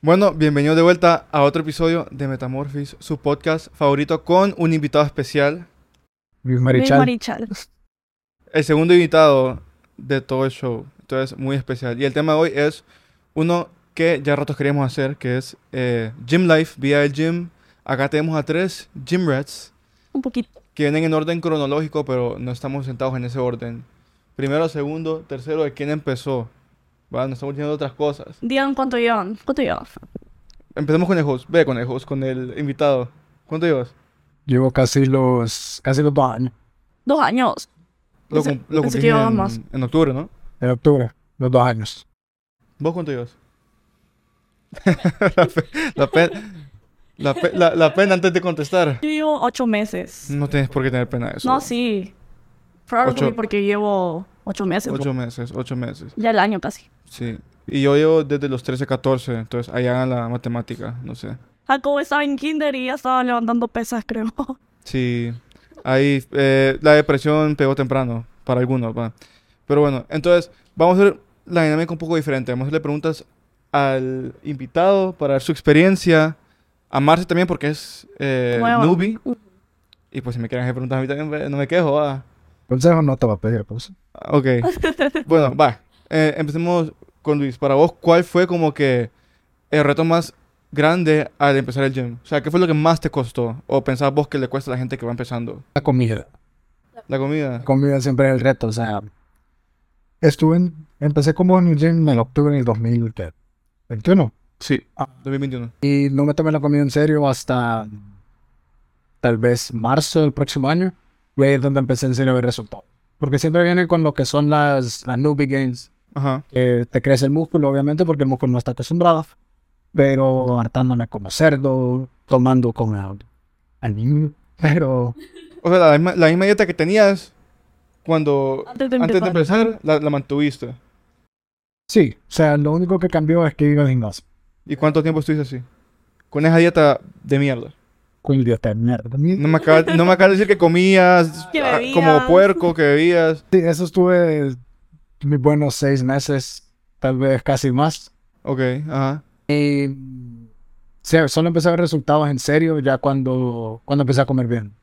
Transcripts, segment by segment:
Bueno, bienvenido de vuelta a otro episodio de Metamorphosis, su podcast favorito con un invitado especial. Luis Luis Marichal. Marichal. El segundo invitado de todo el show. Entonces, muy especial. Y el tema de hoy es uno que ya ratos queríamos hacer, que es eh, Gym Life, vía el gym. Acá tenemos a tres Gym Rats Un poquito. que vienen en orden cronológico, pero no estamos sentados en ese orden. Primero, segundo, tercero, de quién empezó. ¿Va? No estamos diciendo otras cosas. Digan cuánto llevan. ¿Cuánto llevan? Empecemos con el host. Ve con el host, con el invitado. ¿Cuánto llevas? Llevo casi los, casi los dos años. Dos años. Lo, Pensé- cum- lo pensé cumplís que llevabas en, más. en octubre, ¿no? En octubre, los dos años. ¿Vos cuánto llevas? la, pe- la pe- la pe- la- la pena antes de contestar. Yo llevo ocho meses. No tienes por qué tener pena de eso. No, sí. Probably Ocho. porque llevo ocho meses. Ocho meses, ocho meses. Ya el año casi. Sí. Y yo llevo desde los 13, 14. Entonces, ahí hagan la matemática. No sé. Jacobo estaba en kinder y ya estaba levantando pesas, creo. Sí. Ahí eh, la depresión pegó temprano. Para algunos, va. Pero bueno, entonces, vamos a hacer la dinámica un poco diferente. Vamos a hacerle preguntas al invitado para ver su experiencia. A Marce también porque es eh, Nueva. newbie. Y pues si me quieren hacer preguntas a mí también, ve, no me quejo, va. Consejo no te va a pedir, pues. Ah, Ok. bueno, va. Eh, empecemos con Luis. Para vos, ¿cuál fue como que el reto más grande al empezar el gym? O sea, ¿qué fue lo que más te costó? ¿O pensabas vos que le cuesta a la gente que va empezando? La comida. La comida. La comida siempre es el reto, o sea. Estuve en, empecé como en el gym en octubre del 2021. Sí. Ah. 2021. Y no me tomé la comida en serio hasta tal vez marzo del próximo año. Y ahí es donde empecé en serio a ver resultados. Porque siempre viene con lo que son las, las newbie gains. Ajá. que te crece el músculo, obviamente, porque el músculo no está acostumbrado. Pero hartándome como cerdo, tomando con el, al niño. Pero O sea, la misma, la misma dieta que tenías cuando... Antes de Antes de empezar. empezar, la, la mantuviste. sí, o sea, lo único que cambió es que iba al gimnasio. ¿Y cuánto tiempo estuviste así? Con esa dieta de mierda. Con el dieta de mierda. No me acabas, no me acabas de decir que comías Que ah, como puerco, que bebías. Sí, eso estuve mis buenos seis meses, tal vez casi más. Ok, ajá. Y sí, solo empecé a ver resultados en serio ya cuando, cuando empecé a comer bien.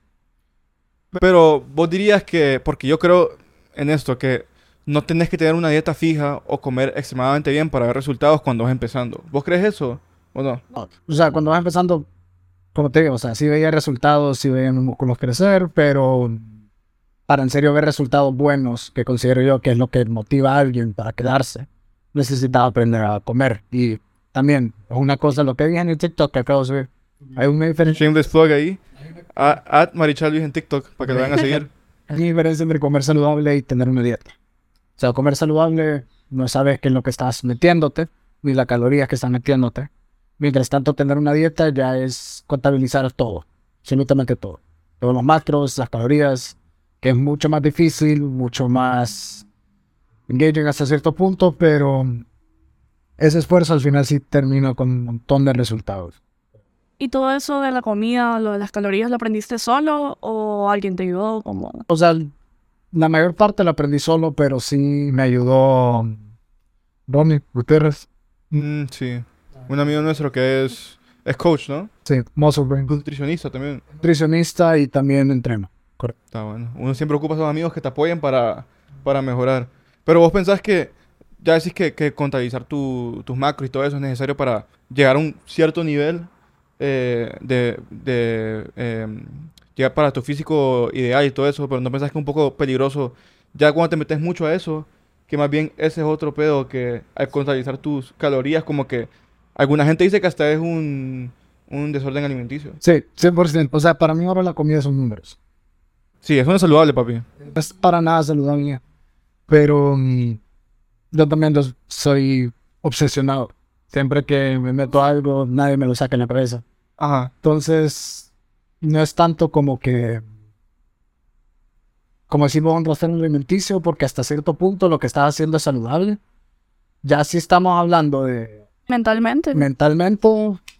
Pero vos dirías que, porque yo creo en esto, que no tenés que tener una dieta fija o comer extremadamente bien para ver resultados cuando vas empezando. ¿Vos crees eso o no? O sea, cuando vas empezando, como te digo, o sea, sí veía resultados, sí veía mis músculos crecer, pero para en serio ver resultados buenos, que considero yo que es lo que motiva a alguien para quedarse, necesitaba aprender a comer. Y también, es una cosa, lo que dije en el TikTok que acabo de subir, hay una diferencia, Shameless plug ahí. At Marichal Luis en TikTok para que lo vayan a seguir. hay una diferencia entre comer saludable y tener una dieta. O sea, comer saludable no sabes qué es lo que estás metiéndote, ni las calorías que estás metiéndote. Mientras tanto, tener una dieta ya es contabilizar todo, absolutamente todo. Todos los macros, las calorías, que es mucho más difícil, mucho más engaging hasta cierto punto, pero ese esfuerzo al final sí termina con un montón de resultados. ¿Y todo eso de la comida, lo de las calorías, lo aprendiste solo o alguien te ayudó? Como... O sea, la mayor parte la aprendí solo, pero sí me ayudó Ronnie Gutiérrez. Mm, sí. Un amigo nuestro que es, es coach, ¿no? Sí, Muscle Brain. Nutricionista también. Nutricionista y también entreno. Está bueno. Uno siempre ocupa a esos amigos que te apoyen para, para mejorar. Pero vos pensás que, ya decís que, que contabilizar tu- tus macros y todo eso es necesario para llegar a un cierto nivel eh, de, de em, llegar para tu físico ideal y todo eso, pero no pensás que es un poco peligroso ya cuando te metes mucho a eso, que más bien ese es otro pedo que al contabilizar tus calorías, como que alguna gente dice que hasta es un, un desorden alimenticio. Sí, 100%. O sea, para mí ahora la comida son números. Sí, eso no es saludable, papi. No es para nada saludable. Pero mm, yo también los- soy obsesionado. Siempre que me meto algo, nadie me lo saca en la cabeza. Ajá. Entonces, no es tanto como que, como decimos, un trastorno alimenticio, porque hasta cierto punto lo que estás haciendo es saludable. Ya si estamos hablando de Mentalmente. mentalmente,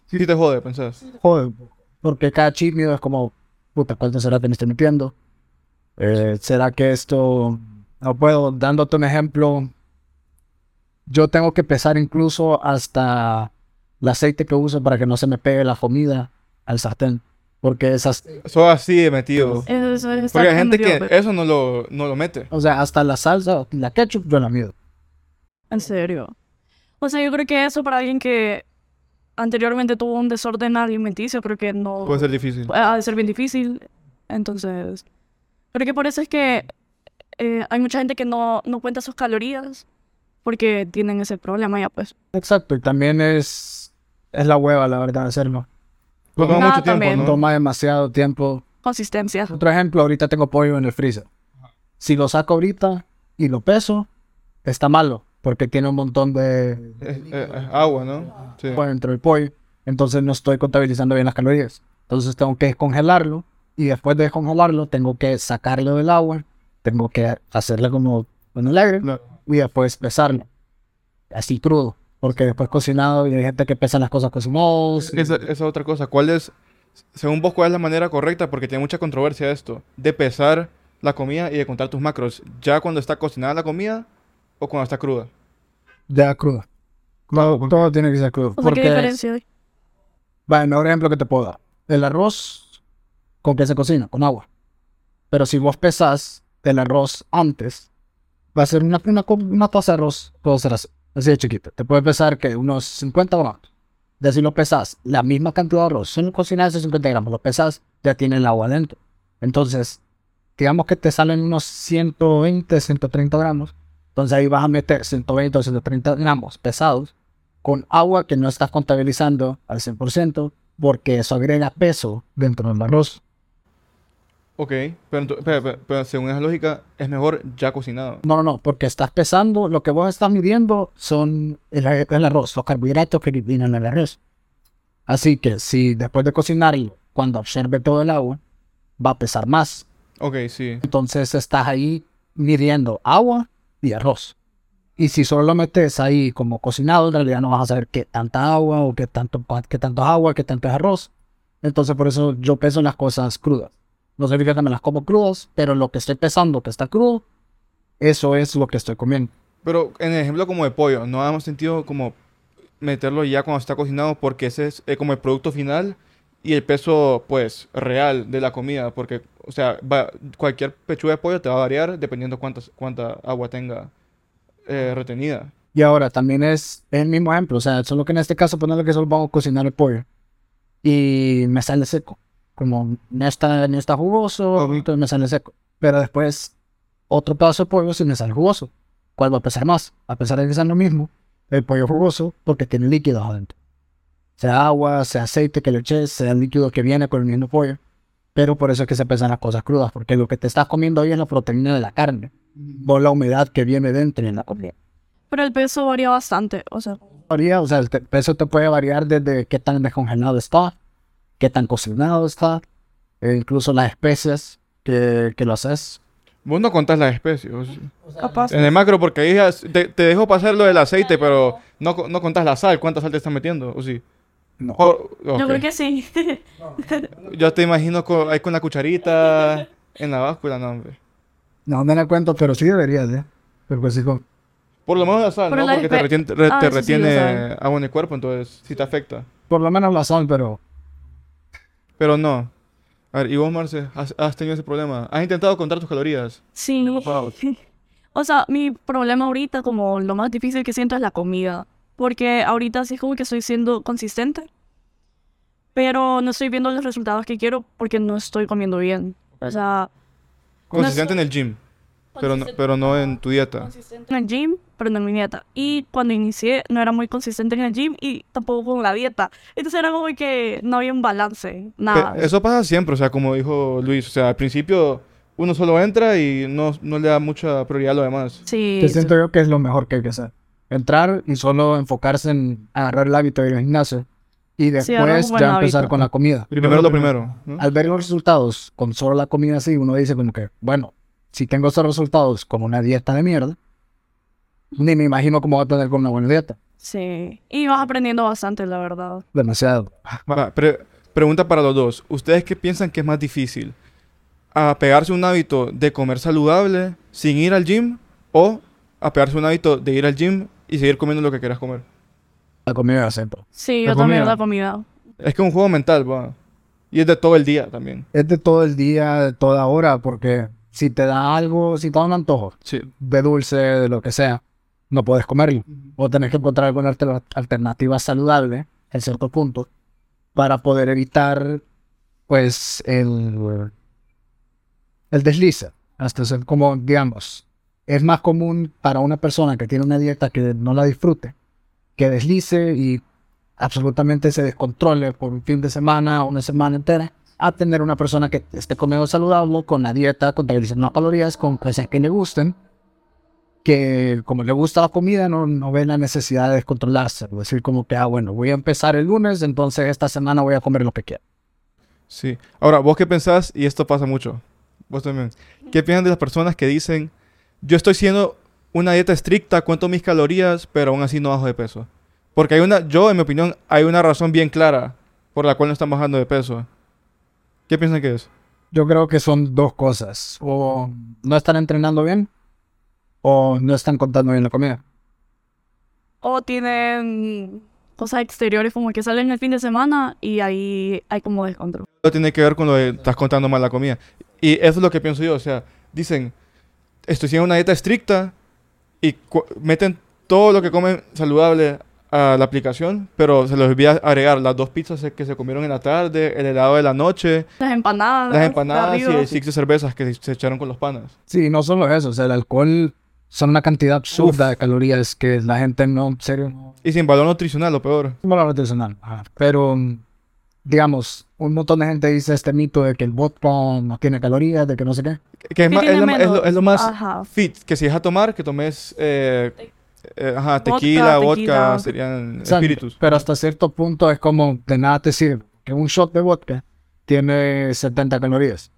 Sí, te jode, pensás. joder, porque cada chip mío es como, puta, ¿cuánto será que me estoy metiendo? Eh, ¿Será que esto, no puedo, dándote un ejemplo, yo tengo que pesar incluso hasta el aceite que uso para que no se me pegue la comida al sartén. Porque esas, Eso así de metido. Eso, eso es Porque hay gente que pero- eso no lo, no lo mete. o sea, hasta la salsa, la ketchup, yo la mido. En serio. O sea, yo creo que eso para alguien que anteriormente tuvo un desorden alimenticio, creo que no... Puede ser difícil. ha de ser bien difícil. Entonces, creo que por eso es que eh, hay mucha gente que no, no cuenta sus calorías porque tienen ese problema ya, pues. Exacto, y también es, es la hueva, la verdad, hacerlo. Toma Ah, mucho tiempo, también. ¿no? Toma demasiado tiempo. Consistencia. Otro ejemplo, ahorita tengo pollo en el freezer. Si lo saco ahorita y lo peso, está malo, porque tiene un montón de Es- es- es agua, ¿no? Sí. agua dentro del pollo. Entonces no estoy contabilizando bien las calorías. Entonces tengo que descongelarlo y después de descongelarlo tengo que sacarlo del agua, tengo que hacerle como el aire Claro. y después pesarlo. Así crudo, porque después cocinado y hay gente que pesa las cosas cocinadas. Esa, esa otra cosa, ¿cuál es, según vos, cuál es la manera correcta? Porque tiene mucha controversia esto, de pesar la comida y de contar tus macros, ya cuando está cocinada la comida o cuando está cruda. Ya cruda. Todo, todo tiene que ser crudo. O sea, ¿qué porque, diferencia hay? va, el mejor ejemplo que te puedo dar. El arroz, ¿con qué se cocina? Con agua. Pero si vos pesas el arroz antes, va a ser una, una, una taza de arroz, puede ser así, así de chiquita. Te puede pesar que unos 50 gramos. De si lo pesas, la misma cantidad de arroz, son cocinadas de 50 gramos, lo pesas, ya tiene el agua dentro. Entonces, digamos que te salen unos 120, 130 gramos. Entonces ahí vas a meter 120 o 130 gramos pesados con agua que no estás contabilizando al 100% porque eso agrega peso dentro del arroz. Ok, pero, pero- pero- pero según esa lógica, es mejor ya cocinado. No, no, no, porque estás pesando, lo que vos estás midiendo son el, el arroz, los carbohidratos que vienen en el arroz. Así que si después de cocinarlo, cuando absorbe todo el agua, va a pesar más. Ok, sí. Entonces estás ahí midiendo agua y arroz. Y si solo lo metes ahí como cocinado, en realidad no vas a saber qué tanta agua o qué tanto, qué tanto agua, qué tanto es arroz. Entonces por eso yo peso las cosas crudas. No significa que me las como crudas, pero lo que estoy pesando que está crudo, eso es lo que estoy comiendo. Pero en el ejemplo como de pollo, no damos sentido como meterlo ya cuando está cocinado porque ese es eh, como el producto final y el peso pues real de la comida. Porque, o sea, va- cualquier pechuga de pollo te va a variar dependiendo cuántas, cuánta agua tenga eh, retenida. Y ahora también es el mismo ejemplo, o sea, solo que en este caso ponerle que solo vamos a cocinar el pollo y me sale seco. Como no está, no está jugoso, entonces me sale seco. Pero después otro pedazo de pollo si me sale jugoso. ¿Cuál va a pesar más? A pesar de que sean lo mismo, el pollo jugoso porque tiene líquidos adentro. Sea agua, sea aceite que le eches, sea el líquido que viene con el mismo pollo. Pero por eso es que se pesan las cosas crudas, porque lo que te estás comiendo hoy es la proteína de la carne, o la humedad que viene dentro de la comida. Pero el peso varía bastante. O sea, varía, o sea, el peso te puede variar desde qué tan descongelado está, qué tan cocinado está, e incluso las especies que, que lo haces. Vos no contás las especies. o sí. capaz. En el macro, porque ahí te, te dejo pasar lo del aceite, pero no, no contás la sal. ¿Cuánta sal te estás metiendo? ¿O sí? No. O- Yo ok. creo que sí. Yo te imagino co- ahí con la cucharita en la báscula, no, hombre. No me la cuento, pero sí debería de. Pero pues sí, con- Por lo menos la sal, Pero ¿no? la Porque te retiene, re- Ah, te sí, retiene sal. agua en el cuerpo, entonces sí te afecta. por lo menos la sal, pero Pero no. A ver, ¿y vos, Marce? ¿Has, has tenido ese problema? ¿Has intentado contar tus calorías? Sí. O sea, mi problema ahorita, como lo más difícil que siento es la comida. Porque ahorita sí es como que estoy siendo consistente. Pero no estoy viendo los resultados que quiero porque no estoy comiendo bien. O sea, Consistente en el gym, pero no, pero no en tu dieta. consistente en el gym, pero no en mi dieta. Y cuando inicié, no era muy consistente en el gym y tampoco con la dieta. Entonces era como que no había un balance, nada. Pe- Eso pasa siempre, o sea, como dijo Luis, o sea, al principio uno solo entra y no, no le da mucha prioridad a lo demás. Sí, sí. siento yo que es lo mejor que hay que hacer. Entrar y solo enfocarse en agarrar el hábito de ir al gimnasio. Y Sí, después buen ya empezar hábito. con la comida. Primero lo primero. ¿no? Al ver los resultados con solo la comida así, uno dice como que, bueno, si tengo esos resultados con una dieta de mierda, ni me imagino cómo va a tener con una buena dieta. Sí. Y vas aprendiendo bastante, la verdad. Demasiado. Va, pre- pregunta para los dos. ¿Ustedes qué piensan que es más difícil? ¿A pegarse un hábito de comer saludable sin ir al gym o a pegarse un hábito de ir al gym y seguir comiendo lo que quieras comer? La comida es centro. Sí, La yo también comida. la comida. Es que es un juego mental, va. Y es de todo el día también. Es de todo el día, de toda hora, porque si te da algo, si te da un antojo Sí. de dulce, de lo que sea, no puedes comerlo. O tenés que encontrar alguna alter- alternativa saludable, en cierto punto, para poder evitar, pues, el, el deslice. Hasta ser como, digamos, es más común para una persona que tiene una dieta que no la disfrute, que deslice y absolutamente se descontrole por un fin de semana o una semana entera, a tener una persona que esté comiendo saludable, con la dieta, contabilizando calorías, con cosas que le gusten, que como le gusta la comida, no, ve la necesidad de descontrolarse. Es decir, como que, ah, bueno, voy a empezar el lunes, entonces esta semana voy a comer lo que quiera. Sí. Ahora, ¿vos qué pensás? Y esto pasa mucho. Vos también. ¿Qué piensan de las personas que dicen, yo estoy haciendo una dieta estricta, cuento mis calorías, pero aún así no bajo de peso? Porque hay una, yo en mi opinión, hay una razón bien clara por la cual no están bajando de peso. ¿Qué piensan que es? Yo creo que son dos cosas. O no están entrenando bien, o no están contando bien la comida. O tienen cosas exteriores como que salen el fin de semana y ahí hay como descontrol. Tiene que ver con lo de estás contando mal la comida. Y eso es lo que pienso yo. O sea, dicen, estoy haciendo una dieta estricta y meten todo lo que comen saludable a la aplicación, pero se les olvida agregar las dos pizzas que se comieron en la tarde, el helado de la noche, Las empanadas. las empanadas y el six de cervezas que se echaron con los panas. Sí, no solo eso, o sea, el alcohol son una cantidad absurda de calorías que la gente no, en serio, no... Y sin valor nutricional, lo peor. Es valor nutricional. ajá. Pero, digamos, un montón de gente dice este mito de que el vodka no tiene calorías, de que no sé qué. Que es, más- es lo, es lo- es lo más Ajá. fit, que si es a tomar, que tomes eh, eh, ajá, Vodka, tequila, vodka, tequila. serían O sea, espíritus. Pero hasta cierto punto es como de nada te sirve. Que un shot de vodka tiene 70 calorías.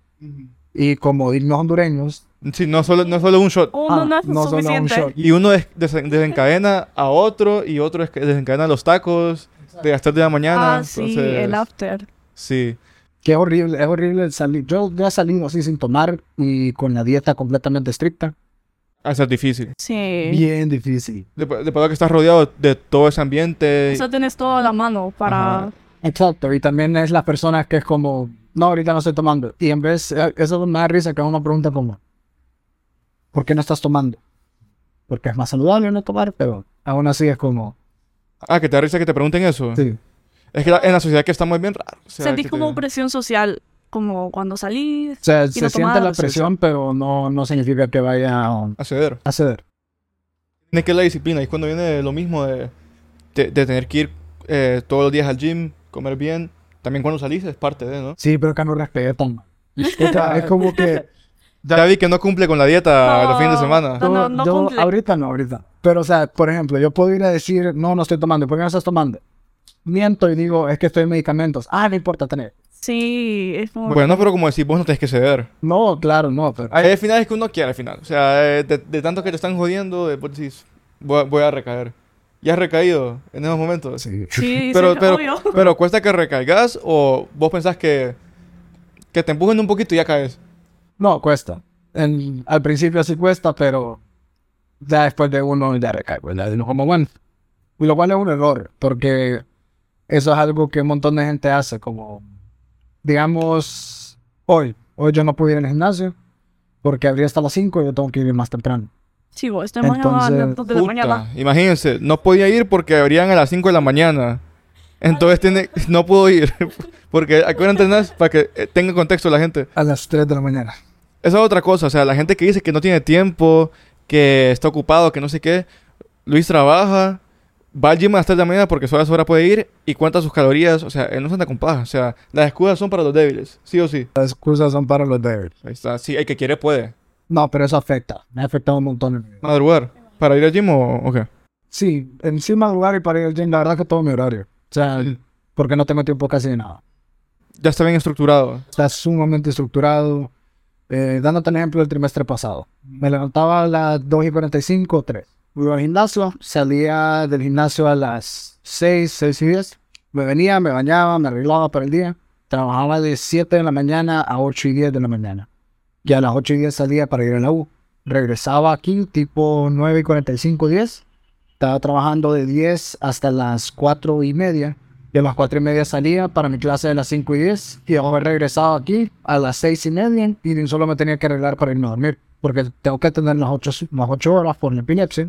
Y como dignos hondureños, Sí, no solo, no solo un shot. Uno ah, no es no solo un suficiente. shot. Y uno des- desen- desencadena a otro y otro desencadena los tacos de las 3 de la mañana. Ah, sí, entonces, el after. Sí. Que es horrible, es horrible salir. Yo ya salido así sin tomar y con la dieta completamente estricta. A ser difícil. Sí. Bien difícil. Después, después de que estás rodeado de todo ese ambiente. O sea, tenés todo a la mano para... Ajá. Exacto. Y también es las personas que es como, no, ahorita no estoy tomando. Y en vez, eh, eso me da risa que uno pregunta como, ¿por qué no estás tomando? Porque es más saludable no tomar, pero aún así es como, Ah, que te da risa que te pregunten eso. sí. Es que la- en la sociedad que estamos es bien raro. O sea, Sentís como te- presión social, como cuando salís. O sea, se no siente la sí, sí. presión, pero no, no significa que vaya a, A ceder. a ceder. Tiene que la disciplina. Y cuando viene lo mismo de, de, de tener que ir eh, todos los días al gym, comer bien. También cuando salís es parte de, ¿no? Sí, pero que no respetan. O sea, es como que Ya vi que no cumple con la dieta los fines de semana. No, no, no yo cumple. ahorita no, ahorita. Pero, o sea, por ejemplo, yo puedo ir a decir, no, no estoy tomando. ¿Por qué no estás tomando? Miento y digo, es que estoy en medicamentos. Ah, no importa tener. Sí, es como... Bueno, pero como decís, vos no tenés que ceder. No, claro, no, pero... Hay finales que uno quiere al final. O sea, eh, de, de tanto que te están jodiendo, después decís, voy a, voy a recaer. ¿Ya has recaído en esos momentos? Sí. Sí, Pero, sí, pero, obvio. pero cuesta que recaigas o vos pensás que, que te empujen un poquito y ya caes. No, cuesta. En- al principio sí cuesta, pero ya después de uno ya recae, ¿verdad? Y como bueno. Y lo cual es un error, porque eso es algo que un montón de gente hace, como, digamos, hoy. Hoy yo no pude ir al gimnasio porque abría hasta las 5 y yo tengo que ir más temprano. Sí, vos, esta mañana a Entonces, las dos de la Puta, mañana. imagínense, no podía ir porque abrían a las 5 de la mañana. Entonces tiene, no puedo ir. Porque ¿a qué hora entrenas? Para que eh, tenga contexto la gente. A las 3 de la mañana. Esa es otra cosa. O sea, la gente que dice que no tiene tiempo, que está ocupado, que no sé qué. Luis trabaja, va al gym a las 3 de la mañana porque solo a esa hora puede ir y cuenta sus calorías. O sea, él no se anda con paja. O sea, las excusas son para los débiles. Sí o sí. Las excusas son para los débiles. Ahí está. Sí, el que quiere puede. No, pero eso afecta. Me ha afectado un montón en. Madrugar. ¿Para ir al gym o, o qué? Sí, encima lugar y para ir al gym, la verdad que todo mi horario. O sea, porque no tengo tiempo casi de nada. Ya está bien estructurado. Está sumamente estructurado. Eh, dándote un ejemplo del trimestre pasado. Me levantaba a las 2 y 45, 3. Iba al gimnasio, salía del gimnasio a las 6, 6 y 10. Me venía, me bañaba, me arreglaba para el día. Trabajaba de 7 de la mañana a 8 y 10 de la mañana. Y a las 8 y 10 salía para ir a la U. Regresaba aquí tipo 9 y 45, 10. Estaba trabajando de 10 hasta las 4 y media. Y a las 4 y media salía para mi clase de las 5 y 10. Y haber regresado aquí a las 6 y media. Y solo me tenía que arreglar para irme a dormir. Porque tengo que tener las 8, las 8 horas por la epilepsia.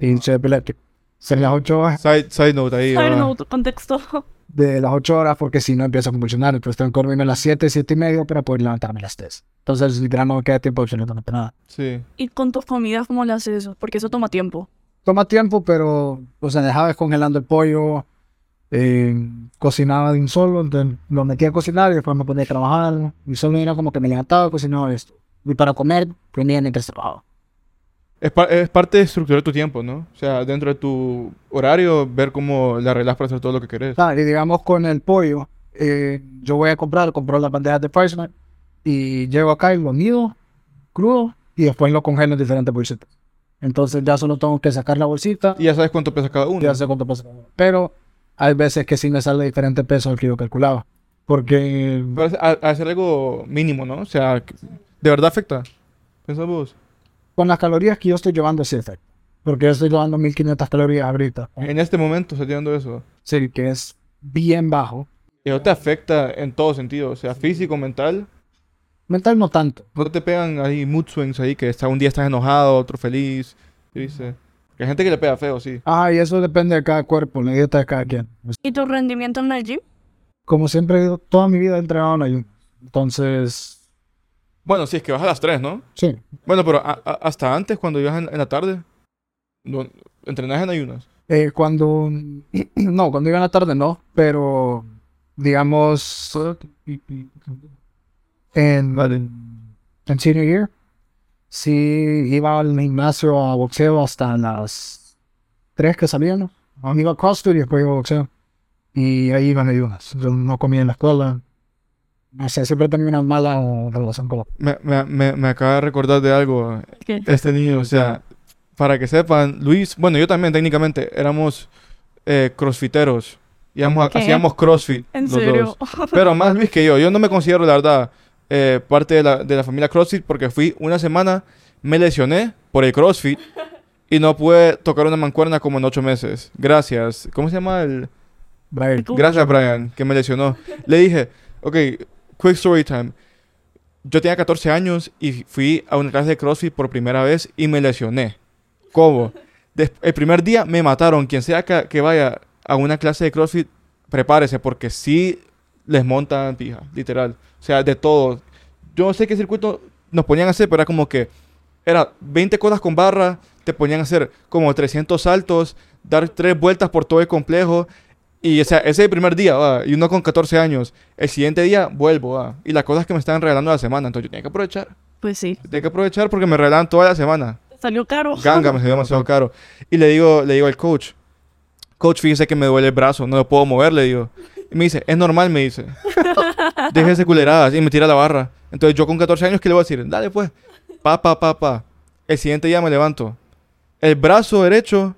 Y soy epiléptico. Son las 8 horas Side, side note ahí. Side ¿verdad? note, contexto. de las 8 horas porque si no empiezo a convulsionar. Entonces tengo que dormirme a las 7, 7 y media para poder levantarme a las 3. Entonces literal no me queda tiempo absolutamente nada. Sí. ¿Y con tus comidas cómo le haces eso? Porque eso toma tiempo. Toma tiempo, pero o sea, dejaba descongelando el pollo, eh, cocinaba de un solo, entonces lo metía a cocinar y después me ponía a trabajar. Y solo era como que me levantaba, cocinaba esto. Y para comer, ponía mientras trabajaba. Es, pa- es parte de estructurar tu tiempo, ¿no? O sea, dentro de tu horario, ver cómo le arreglas para hacer todo lo que querés. Ah, y digamos con el pollo, eh, yo voy a comprar, compro las bandejas de Parchment y llego acá y lo mido crudo y después lo congelo en diferentes bolsitas. Entonces ya solo tengo que sacar la bolsita Y ya sabes cuánto pesa cada uno. ya sé cuánto pesa. Pero hay veces que sí me sale diferente peso al que yo calculaba. Porque Pero hacer algo mínimo, ¿no? O sea, ¿de verdad afecta? ¿Pensás vos? Con las calorías que yo estoy llevando sí efecto. Porque yo estoy llevando 1500 calorías ahorita. En este momento estás llevando eso. Sí, que es bien bajo. Y eso te afecta en todo sentido. O sea, físico, mental. Mental no tanto. No te pegan ahí mood swings ahí, que está, un día estás enojado, otro feliz. ¿Qué dice? Que hay gente que le pega feo, sí. Ah, y eso depende de cada cuerpo, la dieta de cada quien. ¿Y tu rendimiento en el gym? Como siempre, toda mi vida he entrenado en ayuno. Entonces, Bueno, sí, es que vas a las 3, ¿no? sí. Bueno, pero a- a- hasta antes, cuando ibas en, en la tarde, entrenabas en ayunas. Eh, cuando, no, cuando iba en la tarde no, pero digamos, en, en senior year, sí iba al gimnasio a boxeo hasta las 3 que salían, ¿no? Iba a CrossFit y después iba a boxeo. Y ahí iban ayunas. Yo no comía en la escuela. No sé, siempre tenía una mala relación con la... Me, me, me, me acaba de recordar de algo. ¿Qué? Este niño, o sea, para que sepan, Luis, bueno, yo también técnicamente éramos eh, crossfiteros. ¿Qué? hacíamos crossfit. ¿En los serio? dos. Pero más Luis que yo. Yo no me considero, la verdad, eh, parte de la, de la familia CrossFit porque fui una semana, me lesioné por el CrossFit y no pude tocar una mancuerna como en ocho meses. Gracias. ¿Cómo se llama el...? Brian, Tú- Gracias, Brian, que me lesionó. Le dije, ok, quick story time. Yo tenía 14 años y fui a una clase de CrossFit por primera vez y me lesioné. ¿Cómo? Des- el primer día me mataron. Quien sea que, que vaya a una clase de CrossFit, prepárese porque sí les montan pija, literal. O sea, de todo. Yo no sé qué circuito nos ponían a hacer, pero era como que era 20 cosas con barra, te ponían a hacer como 300 saltos, dar tres vueltas por todo el complejo. Y o sea, ese primer día, va, y uno con 14 años. El siguiente día vuelvo, va, y las cosas que me estaban regalando la semana, entonces yo tenía que aprovechar. Pues sí. Tenía que aprovechar porque me regalaban toda la semana. Salió caro. Ganga me salió demasiado caro. Y le digo, le digo al coach, coach, fíjese que me duele el brazo, no lo puedo mover, le digo. Y me dice, es normal, me dice. Déjese culeradas y me tira la barra. Entonces yo con 14 años, ¿qué le voy a decir? Dale pues. Pa, pa, pa, pa. El siguiente día me levanto. El brazo derecho,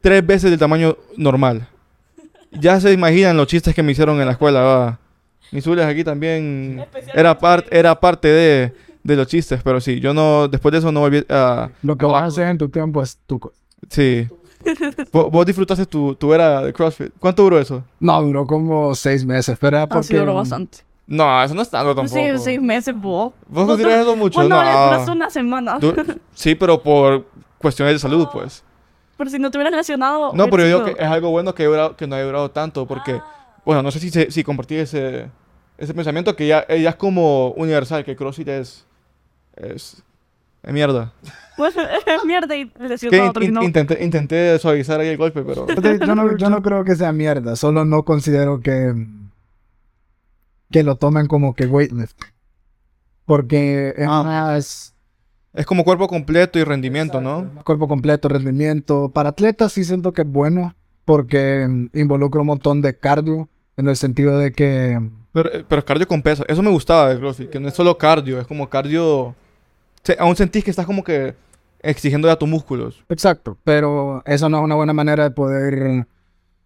tres veces del tamaño normal. Ya se imaginan los chistes que me hicieron en la escuela, va. Mis zules aquí también era, par- era parte de, de los chistes, pero sí, yo no, después de eso no volví a... Lo que vas a hacer en tu tiempo es tu. Sí. ¿Vos, vos disfrutaste tu, tu era de CrossFit? ¿Cuánto duró eso? No, duró como seis meses, pero era Ah, sí, porque... duró bastante. No, eso no es tanto tampoco. Sí, seis meses, vos. ¿Vos consideras eso mucho? Bueno, no. le duraste una semana. Du- sí, pero por cuestiones de salud, pues. Pero si no te hubieras lesionado. No, pero yo digo que es algo bueno que, durado- que no haya durado tanto, porque, Ah. bueno, no sé si, se- si compartí ese, ese pensamiento que ya, eh, ya es como universal, que CrossFit es, es, es mierda. sido- Pues, mierda y Que lesionado in- in- no. intenté, intenté suavizar ahí el golpe, pero... Yo no, yo no creo que sea mierda, solo no considero que, que lo tomen como que weightlift. Porque es más Es como cuerpo completo y rendimiento, ¿no? cuerpo completo, rendimiento. Para atletas sí siento que es bueno porque involucra un montón de cardio en el sentido de que Pero, eh, pero es cardio con peso. Eso me gustaba de CrossFit, que no es solo cardio, es como cardio... Aún sentís que estás como que exigiendo a tus músculos. Exacto, pero eso no es una buena manera de poder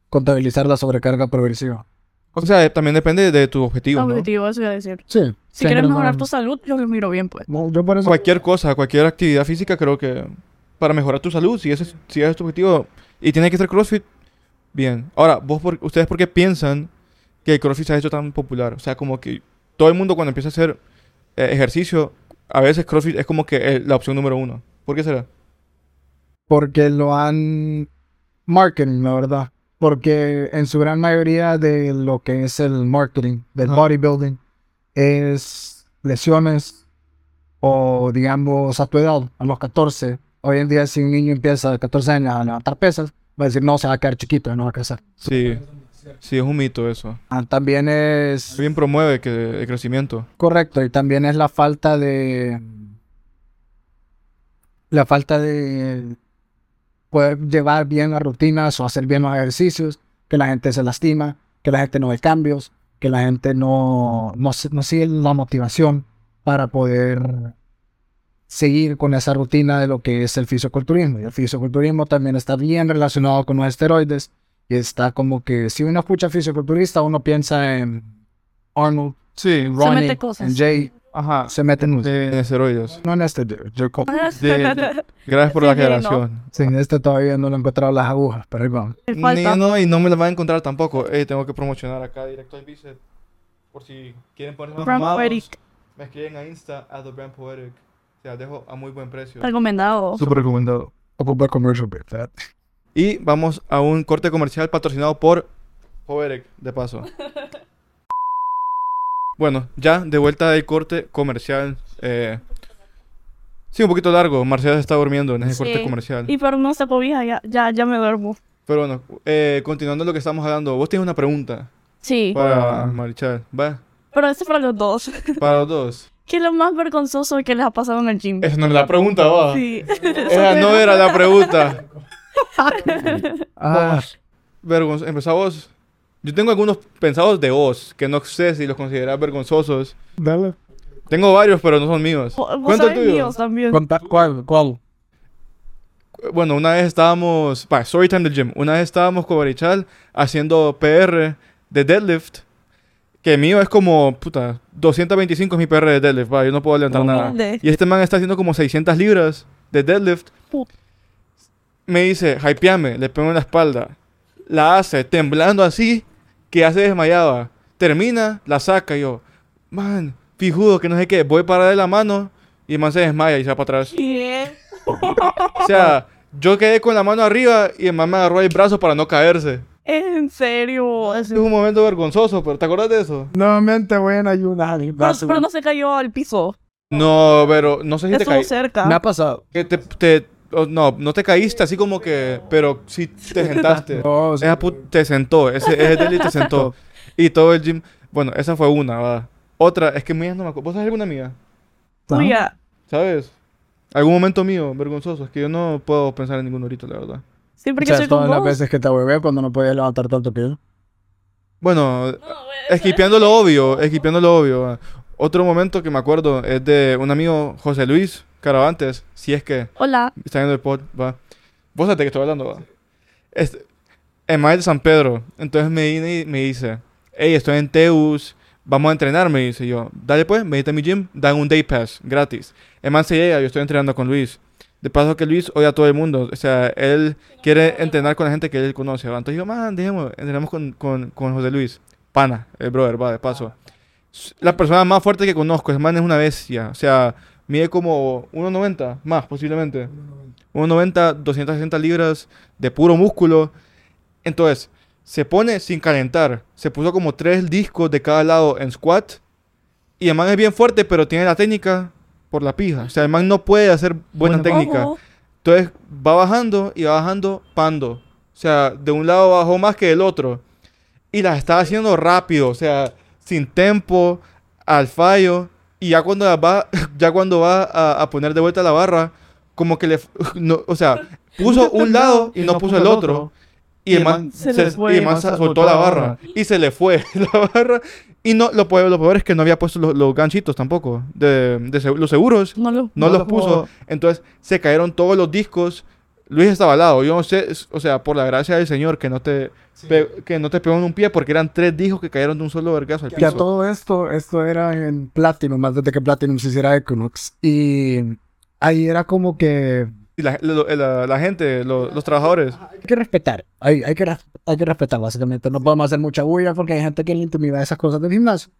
contabilizar la sobrecarga progresiva. O sea, eh, también depende de tu objetivo, ¿no? Objetivo, eso iba a decir. Sí. Si quieres mejorar tu salud, yo lo miro bien, pues. No, yo por eso... Cualquier cosa, cualquier actividad física, creo que para mejorar tu salud, si ese, es- si ese es tu objetivo, y tiene que ser CrossFit, bien. Ahora, vos por- ¿ustedes por qué piensan que el CrossFit se ha hecho tan popular? O sea, como que todo el mundo cuando empieza a hacer eh, ejercicio, a veces CrossFit es como que eh, la opción número uno. ¿Por qué será? Porque lo han marketing, la verdad. Porque en su gran mayoría de lo que es el marketing del bodybuilding es lesiones o digamos a tu edad, a los 14. Hoy en día si un niño empieza a 14 años a levantar pesas, va a decir no, se va a quedar chiquito, no va a crecer. Sí, sí, es un mito eso. Ah, también es Bien promueve que el crecimiento. Correcto, y también es la falta de la falta de poder llevar bien las rutinas o hacer bien los ejercicios, que la gente se lastima, que la gente no ve cambios, que la gente no, no, no sigue la motivación para poder seguir con esa rutina de lo que es el fisioculturismo. Y el fisioculturismo también está bien relacionado con los esteroides y está como que si uno escucha fisioculturista, uno piensa en Arnold, Sí, Ronnie, en Jay, ajá. se meten en En esteroides. no en este, yo co- De- Gracias por Sí, la no. aclaración. sí, en este todavía no lo he encontrado las agujas, pero ahí vamos. Ni- no, y no me la van a encontrar tampoco. Eh, tengo que promocionar acá directo al bíceps. Por si quieren poner más Poetic. me escriben a Insta a The Brand Poetic. Se las dejo a muy buen precio. Recomendado. Súper recomendado. Commercial. Y vamos a un corte comercial patrocinado por Poetic, de paso. Bueno, ya de vuelta del corte comercial. Eh, sí, un poquito largo. Marcial está durmiendo en ese corte Sí. comercial. Y pero no se cobija, ya, ya, ya me duermo. Pero bueno, eh, continuando lo que estamos hablando, vos tienes una pregunta Sí. para Ah. Marichal. Va, Pero esto es para los dos. para los dos. ¿Qué es lo más vergonzoso que les ha pasado en el gym? Esa no es la pregunta, va. Sí. Esa no era la pregunta. Ah, Vergonzoso. Empezá vos. Yo tengo algunos pensados de vos que no sé si los considerás vergonzosos. dale. Tengo varios, pero no son míos. Cuenta el tuyo. míos también. ¿Cuál? ¿Cuál? Bueno, una vez estábamos. Pa, story time del gym. Una vez estábamos con Barichal haciendo PR de deadlift. Que mío es como, puta, 225 es mi PR de deadlift, va, yo no puedo levantar nada. Y este man está haciendo como 600 libras de deadlift. Put- Me dice, hypeame, le pego en la espalda. La hace temblando así, que ya se desmayaba. Termina, la saca y yo, man, fijudo que no sé qué. Voy para de la mano y el man se desmaya y se va para atrás. ¿Qué? O sea, yo quedé con la mano arriba y el man me agarró el brazo para no caerse. En serio. Es un momento vergonzoso, pero ¿te acuerdas de eso? Nuevamente voy a ayunar. Pero, pero no se cayó al piso. No, pero no sé si te Estuvo caíste. cerca. Me ha pasado. Que te, te- oh, no, no te caíste así como que, pero sí te sentaste. No, sí. Esa te sentó, ese, ese deli te sentó. Y todo el gym, bueno, esa fue una, va. Otra, es que mías no me acuerdo. ¿Vos sabés alguna mía? Uy, ya. ¿Sabes? ¿Algún momento mío vergonzoso? Es que yo no puedo pensar en ninguno ahorita, la verdad. Sí, O porque sea, soy con todas las vos. veces que te huevé cuando no podías levantar tanto pie. Bueno, esquipeando lo obvio, esquipeando lo obvio. Otro momento que me acuerdo es de un amigo, José Luis Caravantes, si es que Hola. está viendo el pod, va. Vos sabés qué estoy hablando, va. Este, maestro de San Pedro. Entonces me viene y me dice, hey, estoy en Teus, vamos a entrenar, me dice yo. Dale pues, me a mi gym, dan un day pass, gratis. El man se llega, yo estoy entrenando con Luis. De paso que Luis odia a todo el mundo. O sea, él quiere entrenar con la gente que él conoce. ¿va? Entonces yo, man, dejemos, entrenamos con, con, con José Luis. Pana, el brother, va, de paso. La persona más fuerte que conozco, ese man es una bestia. O sea, mide como 1,90, más posiblemente. 1,90, 260 libras de puro músculo. Entonces, se pone sin calentar. Se puso como tres discos de cada lado en squat. Y el man es bien fuerte, pero tiene la técnica por la pija. O sea, el man no puede hacer buena Bueno, técnica. Entonces va bajando y va bajando pando. O sea, de un lado bajó más que del otro. Y las estaba haciendo rápido, o sea, sin tempo, al fallo. Y ya cuando va, ya cuando va a, a poner de vuelta la barra, como que le, no, o sea, puso un lado y no puso el otro. Y el man, Se se- fue. y el man se soltó la barra. Y se le fue la barra. Y no, lo, peor- lo peor es que no había puesto los, los ganchitos tampoco. De, de los seguros. No lo. No, No los los puso. puso. Entonces se cayeron todos los discos. Luis estaba al lado. Yo no sé, o sea, por la gracia del Señor, que no te, que no te pegó en un pie porque eran tres discos que cayeron de un solo vergazo al piso. todo esto, esto era en Platinum, antes de que Platinum se hiciera Equinox. Y ahí era como que Y la, lo- la- la gente, lo- los trabajadores. Hay que respetar. Hay, hay, que, hay que respetar, básicamente. No podemos hacer mucha bulla porque hay gente que le intimida esas cosas del gimnasio.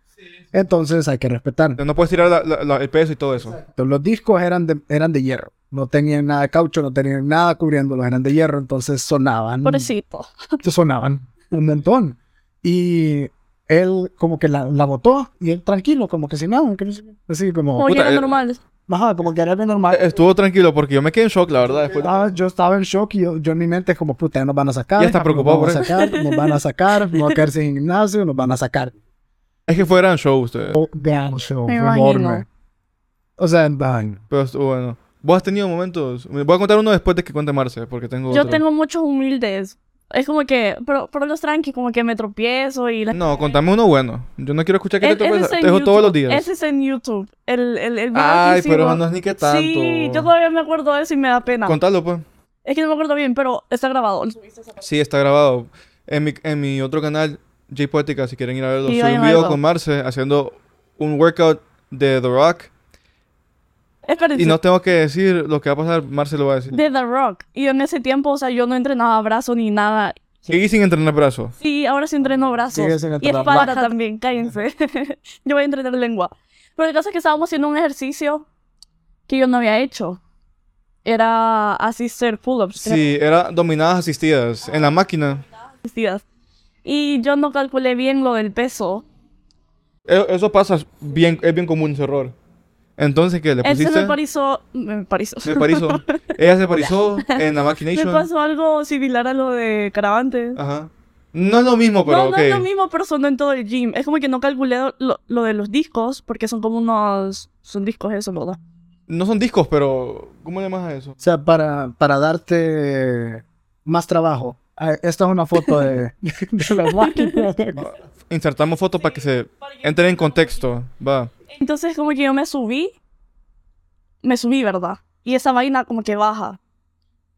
Entonces hay que respetar. No puedes tirar la- la- la- el peso y todo eso. Entonces, Los discos eran de, eran de hierro. No tenían nada de caucho, no tenían nada cubriéndolos, eran de hierro. Entonces sonaban. Pobrecito. sonaban un montón. Y él como que la, la botó y él tranquilo, como que sin nada. Así como... Como que Puta, era eh, normal. Ajá, como que era de normal. Estuvo tranquilo porque yo me quedé en shock, la verdad. Después. Estaba- yo estaba en shock y yo, yo en mi mente es como, puta, ya nos van a sacar. Ya está preocupado nos van por a sacar, nos van a sacar, nos van a quedar sin gimnasio, nos van a sacar. Es que fue gran show ustedes. Oh, gran show, Me enorme. O sea, van. Pero estuvo bueno. ¿Vos has tenido momentos? Voy a contar uno después de que cuente Marce, porque tengo Yo otro. tengo muchos humildes. Es como que, pero, pero los tranqui, como que me tropiezo y la No, contame uno bueno. Yo no quiero escuchar que Es- te tropiezas. es Te dejo todos los días. Ese es en YouTube. El, el, el video Ay, que pero no es ni que tanto. Sí, yo todavía me acuerdo de eso y me da pena. Contalo, pues. Es que no me acuerdo bien, pero está grabado. Sí, está grabado. En mi, en mi otro canal, J Poética, si quieren ir a verlo, subí un video con Marce haciendo un workout de The Rock. Espérense. Y no tengo que decir lo que va a pasar, Marce lo va a decir. De The Rock. Y en ese tiempo, o sea, yo no entrenaba brazo ni nada. Seguí sin entrenar brazo. Sí, ahora sí entreno brazos. Sigue sin y espalda también, cállense. yo voy a entrenar lengua. Pero el caso es que estábamos haciendo un ejercicio que yo no había hecho. Era assisted pull-ups. era Sí, era dominadas asistidas en la máquina. asistidas. Y yo no calculé bien lo del peso. E- Eso pasa bien, es bien común ese error. Entonces, ¿qué? ¿Le Él se pusiste? me parizó. Me parizó. Me parizó. Ella se parizó en la Me Machination. pasó algo similar a lo de Caravante. Ajá. No es lo mismo, pero no, no ok. es lo mismo, pero sonó en todo el gym. Es como que no calculé lo, lo de los discos, porque son como unos... Son discos eso, ¿verdad? No son discos, pero ¿cómo le llamas a eso? O sea, para, para darte más trabajo. ah, Esta es una foto de, de las máquinas. Insertamos fotos para que se entre en contexto. Va. Entonces como que yo me subí. Me subí, ¿verdad? Y esa vaina como que baja.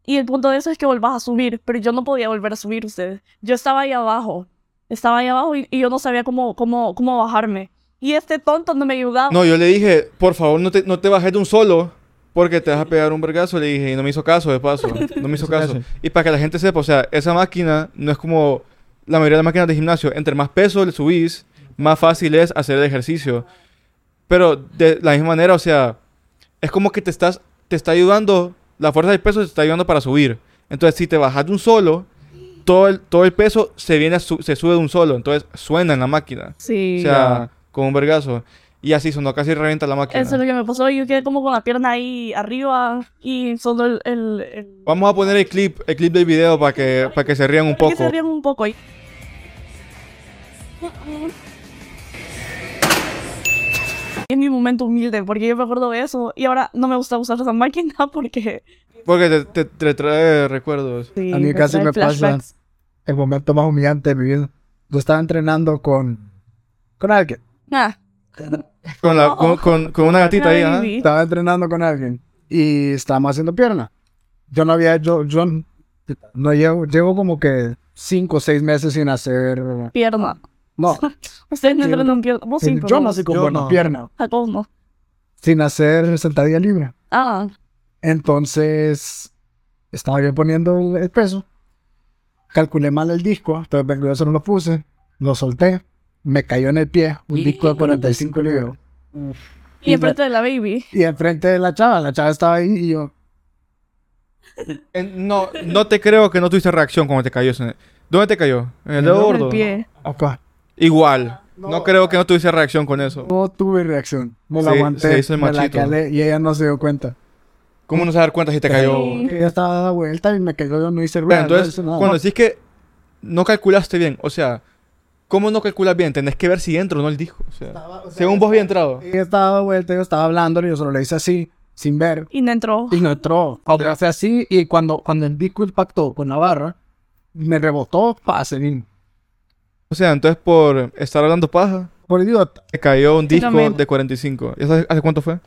Y el punto de eso es que volvás a subir, pero yo no podía volver a subir ustedes. Yo estaba ahí abajo. Estaba ahí abajo y, y yo no sabía cómo, cómo, cómo bajarme. Y este tonto no me ayudaba. No, yo le dije, por favor, no te, no te bajes de un solo. Porque te vas a pegar un vergazo, le dije, y no me hizo caso, de paso. No me hizo caso. Y para que la gente sepa, o sea, esa máquina no es como la mayoría de las máquinas de gimnasio. Entre más peso le subís, más fácil es hacer el ejercicio. Pero de la misma manera, o sea, es como que te estás, te está ayudando, la fuerza del peso te está ayudando para subir. Entonces, si te bajas de un solo, todo el, todo el peso se viene, a su- se sube de un solo. Entonces, suena en la máquina. Sí. O sea, con un vergazo. Y así sonó, casi revienta la máquina. Eso es lo que me pasó. Yo quedé como con la pierna ahí arriba y solo el... el, el- Vamos a poner el clip, el clip del video para que, para que se rían un para que poco. se rían un poco ahí. Es mi momento humilde, porque yo me acuerdo de eso. Y ahora no me gusta usar esa máquina porque... Porque te, te- te trae recuerdos. sí, A mí casi me pasa el momento más humillante de mi vida. Yo estaba entrenando con, con alguien. Ah, Con, la, con, con, con una gatita ahí, ¿ah? vi. Estaba entrenando con alguien y estábamos haciendo pierna. Yo no había hecho, yo no llevo, llevo como que cinco o seis meses sin hacer. pierna. No, Ustedes no entrenan pierna. Vos sí, yo pero nací con yo buena no. pierna, a todos no. sin hacer sentadilla libre. Ah, Entonces, estaba yo poniendo el peso. Calculé mal el disco, entonces vengo yo solo lo puse, lo solté, me cayó en el pie un disco de 45 libras. y Y enfrente de la baby. Y enfrente de la chava, la chava estaba ahí y yo, En- no, no te creo que no tuviste reacción cuando te cayó ese. ¿Dónde te cayó? ¿En el dedo el En el gordo? pie. acá. Igual. No. creo que no tuviste reacción con eso. No tuve reacción. Me la Sí, aguanté. se hizo el me la machito. calé y ella no se dio cuenta. ¿Cómo no se dar cuenta si te cayó? Sí. Ella estaba dada vuelta y me cayó, yo no hice Pero rueda. no entonces, nada. cuando decís que no calculaste bien, o sea, ¿cómo no calculas bien? Tenés que ver si entra o no el disco. O sea, Estaba- o sea, según vos había entrado. Ella estaba dada vuelta, yo estaba hablando y yo solo le hice así, sin ver. Y no entró. Y no entró. Le hace así y cuando, cuando el disco impactó con la barra, me rebotó, pase. O sea, entonces por estar hablando paja, Por idiota. te cayó un disco también. de 45. ¿Y eso hace, hace cuánto fue?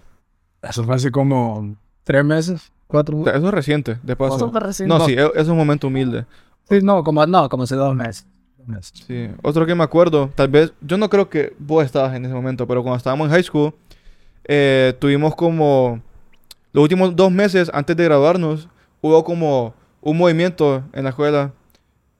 Eso fue así como tres meses, cuatro O sea, eso es reciente, de paso. Súper reciente. No, sí, e- es un momento humilde. Sí, no, como, no, como hace dos meses. Sí. Otro que me acuerdo, tal vez, yo no creo que vos estabas en ese momento, pero cuando estábamos en high school, eh, tuvimos como los últimos dos meses antes de graduarnos, hubo como un movimiento en la escuela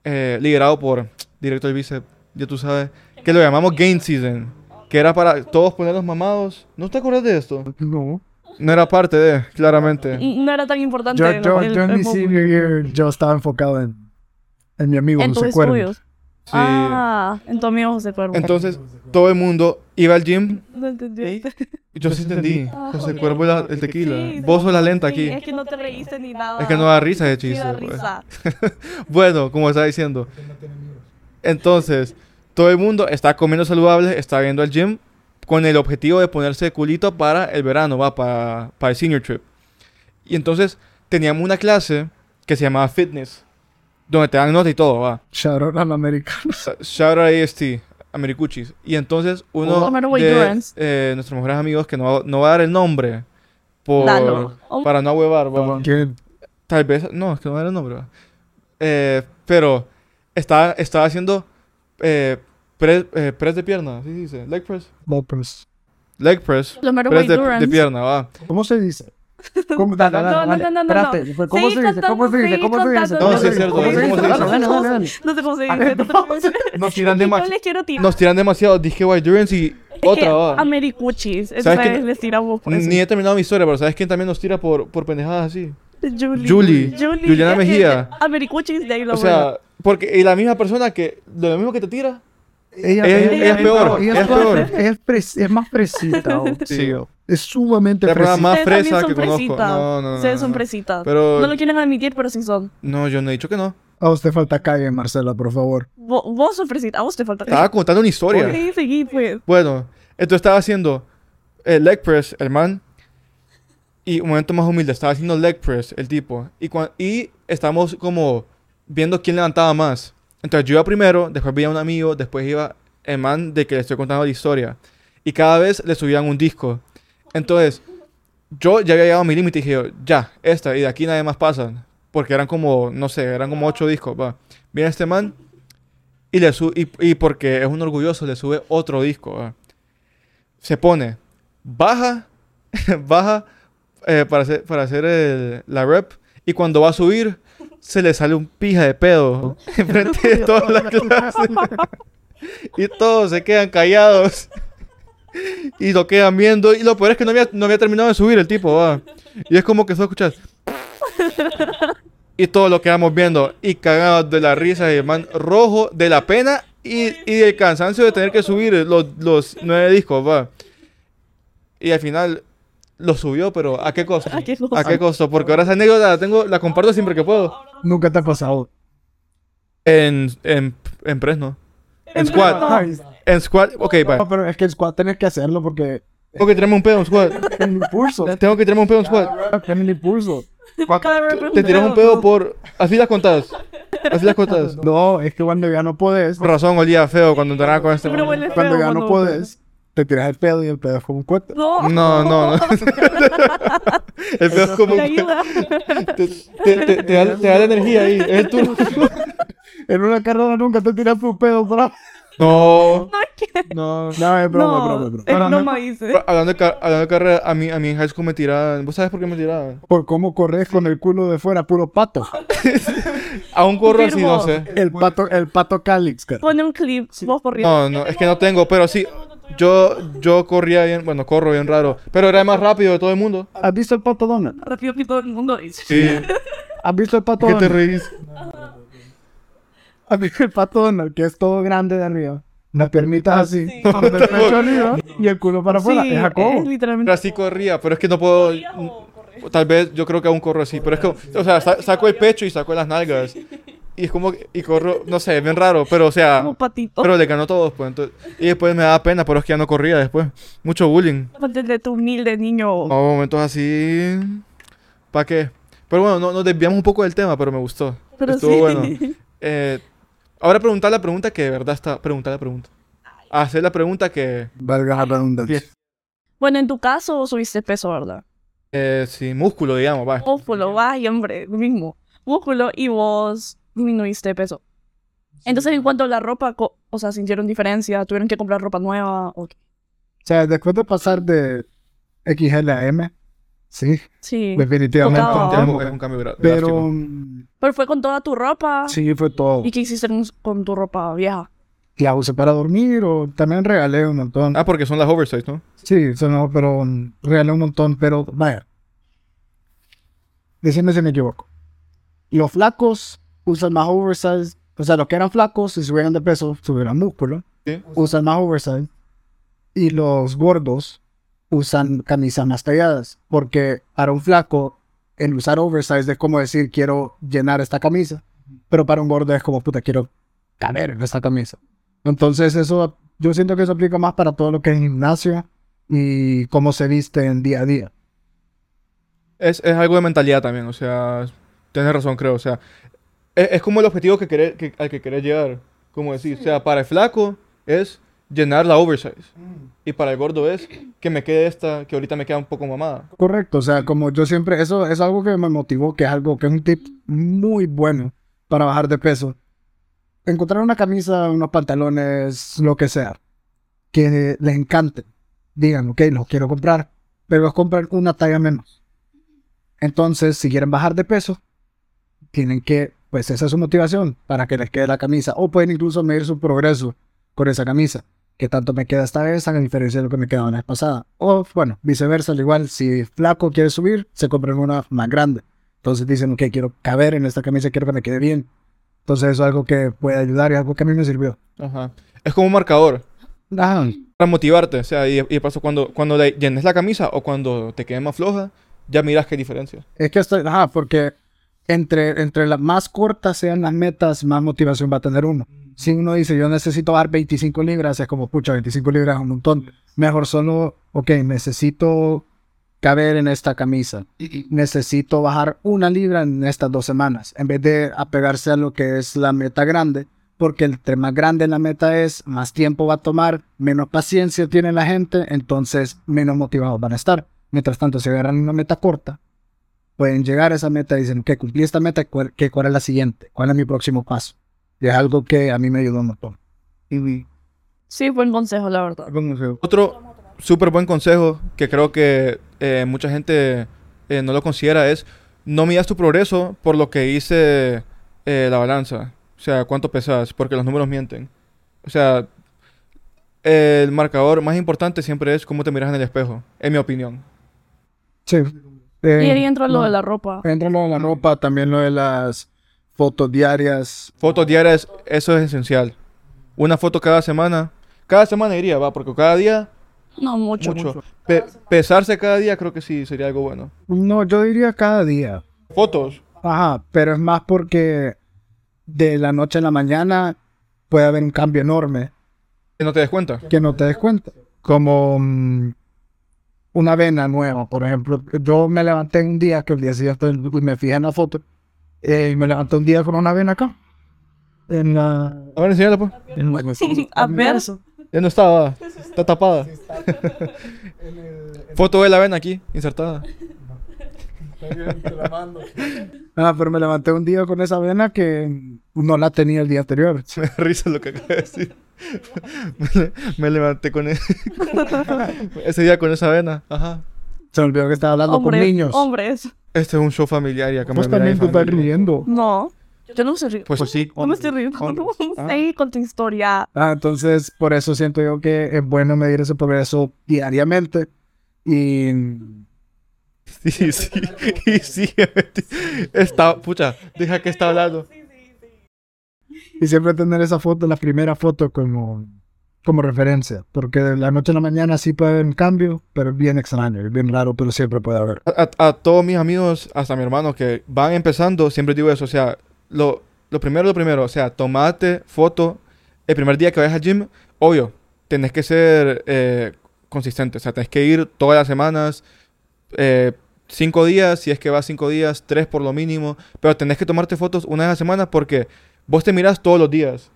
eh, liderado por director bíceps, ya tú sabes, que lo llamamos Gain Season, que era para todos ponerlos mamados. ¿No te acuerdas de esto? No. No era parte de, claramente. No era tan importante. Yo, yo, el- yo en el mi movement. senior year, yo estaba enfocado en, en mi amigo En José Cuervo. estudios. Sí. Ah, en tu amigo José Cuervo. Entonces, todo el mundo iba al gym. No entendí. y Yo sí entendí. Ah, José. Cuervo era el tequila. Sí, Vos sos la lenta sí, aquí. Es que no te reíste ni nada. Es que no da risa ese Sí chiste. da pues. risa. Bueno, como estaba diciendo. Entonces, todo el mundo está comiendo saludable, está yendo al gym con el objetivo de ponerse de culito para el verano, va, para, para el senior trip. Y entonces teníamos una clase que se llamaba fitness, donde te dan nota y todo, va. Shout out al americano. Shout out a AST, Americuchis. Y entonces uno de eh, nuestros mejores amigos, que no, va- no va a dar el nombre, por. Oh, para no huevar, va. ¿Quién? Tal vez, no, es que no va a dar el nombre. va. Eh, pero estaba, estaba haciendo eh, press, eh, press de pierna, ¿sí se dice? Leg press. Lopez. Leg press. Los Homero Press de, de pierna, va. ¿Cómo se dice? ¿Cómo, No, no, no, no, no, Espérate, no. ¿Cómo se dice? ¿Cómo se dice? ¿Cómo se dice? No, sí, es cierto, ¿Cómo se ¿cómo dice? No sé cómo se dice. ver, no sé cómo se dice. Nos tiran, Yo demasi- les quiero tirar. nos tiran demasiado disque White Durance y otra, va. Americuchis. ¿Sabes Entonces qué? les por eso. Ni he terminado mi historia, pero ¿sabes quién también nos tira por pendejadas así? Julie. Julie. Juliana es que Mejía. Americuchis de ahí lo O sea, porque y la misma persona que, de lo mismo que te tira. Ella, Ella- ella es peor, ella es peor. Ella es, pres- es más fresita, oh, Sí. tío. Es sumamente fresita. más fresa son que conozco. No, no, no. Ustedes no, son no. fresitas. Pero- No lo quieren admitir, pero sí son. No, yo no he dicho que no. A usted falta calle, Marcela, por favor. Vo- vos sos fresita. A vos te falta. Estaba contando una historia. Sí, seguí, pues. Bueno, entonces estaba haciendo el leg press, el man. Y un momento más humilde, estaba haciendo leg press, el tipo. Y, y estábamos como viendo quién levantaba más. Entonces yo iba primero, después veía a un amigo, después iba el man de que le estoy contando la historia. Y cada vez le subían un disco. Entonces, yo ya había llegado a mi límite y dije, ya, esta, y de aquí nadie más pasa. Porque eran como, no sé, eran como ocho discos, va. Viene este man y le sube, y, y porque es un orgulloso, le sube otro disco, va. Se pone, baja, baja eh, para hacer, para hacer el- la rep, y cuando va a subir, se le sale un pija de pedo enfrente de toda la clase. y todos se quedan callados. Y lo quedan viendo. Y lo peor es que no había, no había terminado de subir el tipo, va. Y es como que solo escuchas. Y todos lo quedamos viendo. Y cagados de la risa. Y el man rojo de la pena. Y, y del cansancio de tener que subir los, los nueve discos, va. Y al final lo subió, pero ¿a qué costo? ¿A qué costo? ¿A qué costo? Porque ahora esa anécdota la tengo, la comparto siempre que puedo. Nunca te ha pasado. En, en, en Fresno. En En squad. En squad. Ok, va. no, pero es que el squad tenés que hacerlo porque Tengo que tirarme un pedo en squad. en el impulso. Tengo que tirarme un pedo en squad. En el impulso. Te tiras un pedo por. Así las contadas. Así las contadas. No, es que cuando ya no puedes, Por razón olía feo cuando entrenaba con este. Cuando ya no puedes, te tiras el pedo y el pedo es como un cuento. No. No, no, no. El pedo es como. Me ayuda. Te, te, te, te da, te da la energía ahí. Es turno. En una carrera nunca te tiras tu pedo, bro. No. No, No. No, es broma, no, broma, broma. es broma, dice. Hablando de, hablando de carrera, a mí, a mí en high school me tiraban. ¿Vos sabes por qué me tiraban? Por cómo corres con el culo de fuera, puro pato. Aún corro así, no sé. El pato, el pato Calix, cara. Pone un clip, vos corriendo. No, no, es que no tengo, pero sí. Yo, yo corría bien, bueno, corro bien raro. Pero era el más rápido de todo el mundo. ¿Has visto el pato Donald? Rápido que todo el mundo dice. Sí. ¿Has visto el pato ¿Qué te Donald? reís? ¿Has visto el pato Donald? Que es todo grande de arriba. Las piernitas así, Sí. con el pecho arriba y el culo para afuera. Sí, es Jacobo. es literalmente. Pero así corría, pero es que no puedo. Tal vez yo creo que aún corro así, pero es que, o sea, sa- saco el pecho y saco las nalgas. Y es como, que- y corro, no sé, bien raro, pero o sea, Como patito. pero le ganó todos, pues. entonces- y después me daba pena, pero es que ya no corría después. Mucho bullying. Aparte de tu humilde niño. No, momentos así. ¿Para qué? Pero bueno, no, nos desviamos un poco del tema, pero me gustó. Pero Estuvo sí. bueno. Eh, ahora preguntar la pregunta que de verdad está. Preguntar la pregunta. Hacer la pregunta que. Valga la redundancia. Bueno, en tu caso subiste peso, ¿verdad? Eh, sí, músculo, digamos, va. Músculo, vaya, hombre, lo mismo. Músculo y vos disminuiste peso. Entonces, en cuanto a la ropa, o sea, ¿sintieron diferencia? ¿Tuvieron que comprar ropa nueva? ¿O sea, después de pasar de XL a M, Sí, Sí. definitivamente. Es un- es un cambio gra- Pero drástico. mm, Pero fue con toda tu ropa. sí, fue todo. ¿Y qué hiciste con- tu ropa vieja? La usé para dormir o también regalé un montón. Ah, porque son las oversize, ¿no? Sí, eso no, pero regalé un montón. Pero vaya, decime si me equivoco. Los flacos usan más oversize. O sea, los que eran flacos, si subieran de peso, subieran músculo. Sí. Usan más oversize. Y los gordos usan camisas más talladas. Porque para un flaco, el usar oversize es como decir, quiero llenar esta camisa. Pero para un gordo es como, puta, quiero caber en esta camisa. Entonces eso, yo siento que eso aplica más para todo lo que es gimnasia y cómo se viste en día a día. Es, es algo de mentalidad también, o sea, tienes razón, creo. O sea, es, es como el objetivo que querés- que- al que querés llegar. Como decir, o sea, para el flaco es llenar la oversize. Y para el gordo es que me quede esta, que ahorita me queda un poco mamada. Correcto, o sea, como yo siempre, eso es algo que me motivó, que es algo que es un tip muy bueno para bajar de peso. Encontrar una camisa, unos pantalones, lo que sea, que les encante. Digan, ok, los quiero comprar, pero los compran una talla menos. Entonces, si quieren bajar de peso, tienen que, pues esa es su motivación para que les quede la camisa. O pueden incluso medir su progreso con esa camisa. ¿Qué tanto me queda esta vez a diferencia de lo que me quedaba la vez pasada? O, bueno, viceversa, al igual, si flaco quiere subir, se compran una más grande. Entonces dicen, ok, quiero caber en esta camisa, quiero que me quede bien. Entonces eso es algo que puede ayudar y algo que a mí me sirvió. Ajá. Es como un marcador. Ajá. Para motivarte, o sea, y, y paso cuando, cuando le llenes la camisa o cuando te quede más floja, ya miras qué diferencia. Es que estoy, ajá, porque entre, entre las más cortas sean las metas, más motivación va a tener uno. Si uno dice, yo necesito bajar 25 libras, es como, pucha, 25 libras es un montón. Mejor solo, ok, necesito caber en esta camisa. Necesito bajar una libra en estas dos semanas, en vez de apegarse a lo que es la meta grande, porque entre más grande la meta es, más tiempo va a tomar, menos paciencia tiene la gente, entonces menos motivados van a estar. Mientras tanto, si agarran una meta corta, pueden llegar a esa meta y dicen, que cumplí esta meta, ¿cuál, qué, ¿cuál es la siguiente? ¿Cuál es mi próximo paso? Y es algo que a mí me ayudó un montón. Y, Sí, buen consejo, la verdad. Otro súper buen consejo que creo que eh, mucha gente eh, no lo considera es no midas tu progreso por lo que dice eh, la balanza. O sea, cuánto pesas, porque los números mienten. O sea, el marcador más importante siempre es cómo te miras en el espejo, en mi opinión. sí. Y Eh, ahí entra lo no, de la ropa. Entra lo de la ropa, también lo de las fotos diarias. Fotos diarias, eso es esencial. Una foto cada semana. Cada semana iría, va, porque cada día, No, mucho, mucho. mucho. Pe- pesarse cada día creo que sí sería algo bueno. No, yo diría cada día. Fotos. Ajá, pero es más porque de la noche a la mañana puede haber un cambio enorme Que no te des cuenta. que no te des cuenta. Como mm, una vena nueva, por ejemplo. Yo me levanté un día, que el día siguiente y me fijé en la foto, eh, y me levanté un día con una vena acá. En la... A ver, enséñala, pues. A ver. Ya no estaba. Está tapada. Foto de la vena aquí, insertada. Ah, pero me levanté un día con esa vena que no la tenía el día anterior. Me da risa lo que acaba de decir. me, le- me levanté con e- ese día con esa vena. Ajá. Se me olvidó que estaba hablando Hombres, con niños. hombres. Este es un show familiar y acá me también te miran estás riendo. No, yo no me estoy riendo. Pues sí. no me estoy riendo. Ah. Seguí con tu historia. Ah, entonces, por eso siento yo que es bueno medir ese progreso diariamente. Y Sí, sí. Y sí. Está, pucha, deja que está hablando. Y siempre tener esa foto, la primera foto como, como referencia. Porque de la noche a la mañana sí puede haber un cambio, pero es bien extraño, es bien raro, pero siempre puede haber. A, a- a todos mis amigos, hasta mi hermano que van empezando, siempre digo eso. O sea, lo, lo primero, lo primero, o sea, tomate foto el primer día que vayas al gym. Obvio, tenés que ser eh, consistente. O sea, tenés que ir todas las semanas, eh, cinco días, si es que vas cinco días, tres por lo mínimo. Pero tenés que tomarte fotos una vez a la semana porque vos te miras todos los días.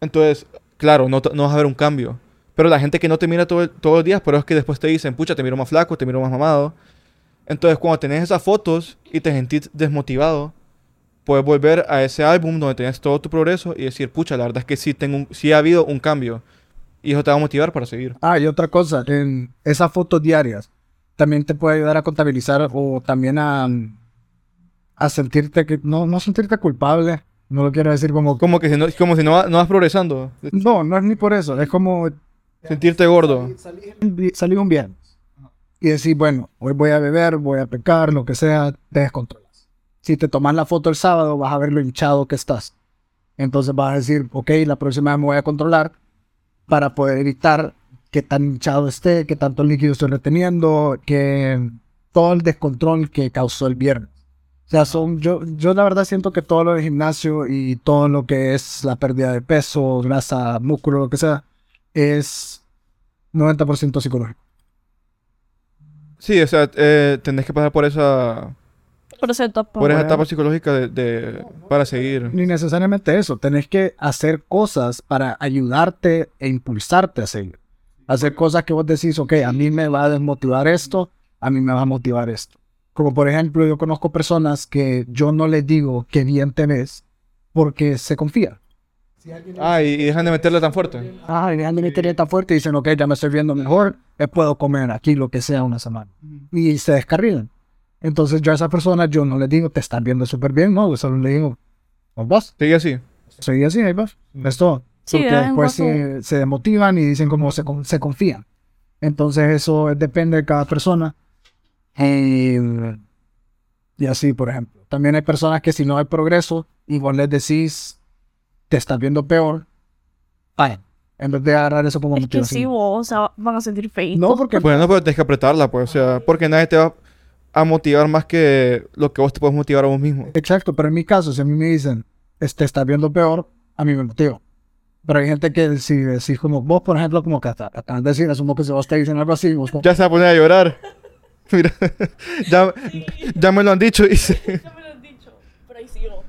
Entonces, claro, no, no vas a ver un cambio. Pero la gente que no te mira todo todos los días, pero es que después te dicen, pucha, te miro más flaco, te miro más mamado. Entonces, cuando tenés esas fotos y te sentís desmotivado, puedes volver a ese álbum donde tenés todo tu progreso y decir, pucha, la verdad es que sí, tengo un- ha habido un cambio. Y eso te va a motivar para seguir. Ah, y otra cosa, en esas fotos diarias, también te puede ayudar a contabilizar o también a, a sentirte que, no, no sentirte culpable. No lo quiero decir como... Como que si no, como si no, no vas progresando. No, no es ni por eso. Es como Sentirte gordo. salir un viernes y decir, bueno, hoy voy a beber, voy a pecar, lo que sea, te descontrolas. Si te tomas la foto el sábado, vas a ver lo hinchado que estás. Entonces vas a decir, ok, la próxima vez me voy a controlar para poder evitar que tan hinchado esté, que tanto líquido estoy reteniendo, que todo el descontrol que causó el viernes. O sea, son, yo, yo la verdad siento que todo lo del gimnasio y todo lo que es la pérdida de peso, grasa, músculo, lo que sea, es 90% psicológico. Sí, o sea, eh, tenés que pasar por esa, Por esa etapa. por esa etapa psicológica de, de- para seguir. Ni necesariamente eso. Tenés que hacer cosas para ayudarte e impulsarte a seguir. Hacer cosas que vos decís, ok, a mí me va a desmotivar esto, a mí me va a motivar esto. Como por ejemplo, yo conozco personas que yo no les digo que bien te ves porque se confían. Ah, y, y dejan de meterle tan fuerte. Ah, y dejan de meter tan fuerte y dicen, ok, ya me estoy viendo mejor, eh, puedo comer aquí lo que sea una semana. Y se descarrilan. Entonces yo a esa persona yo no les digo, te estás viendo súper bien, no, yo solo le digo, ¿vos vas? Sigue así. Seguí así, ahí vas. Es todo. Sí, Porque después se, se desmotivan y dicen como se, se confían. Entonces eso es- depende de cada persona. Eh, y así, por ejemplo. También hay personas que si no hay progreso y vos les decís, te estás viendo peor, vayan. En vez de agarrar eso como Es que sí, motivación. vos, o sea, van a sentir feito. no, porque Bueno, pero tienes que apretarla, pues. O sea, porque nadie te va a motivar más que lo que vos te puedes motivar a vos mismo. Exacto, pero en mi caso, si a mí me dicen, "Es- te estás viendo peor, a mí me motiva. Pero hay gente que si decís como vos, por ejemplo, como que hasta- acabas de decir, asumo que si vos te dicen algo así, vos Ya se va a poner a llorar. Mira, ya, ya me lo han dicho. Y se- Ya me lo han dicho, pero ahí sigo.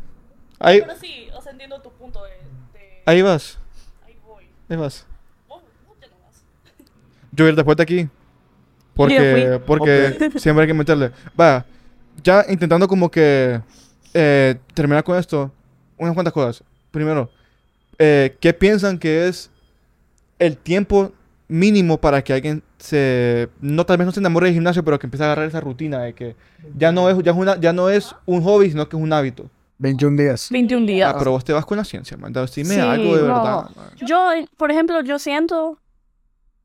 ahí, Pero sí, o sea, entiendo tu punto de... de- ahí vas. Ahí voy. Ahí vas. Vos, vos ya no vas. Yo voy a ir después de aquí. Porque, porque siempre hay que meterle. Va, ya intentando como que eh, terminar con esto, unas cuantas cosas. Primero, eh, ¿qué piensan que es el tiempo mínimo para que alguien se, no tal vez no se enamore del gimnasio, pero que empiece a agarrar esa rutina de que ya no es, ya es, una, ya no es un hobby, sino que es un hábito? 21 días. 21 días. Ah, pero vos te vas con la ciencia, man. Dime Sí, algo de no. verdad. man. Yo, eh, por ejemplo, yo siento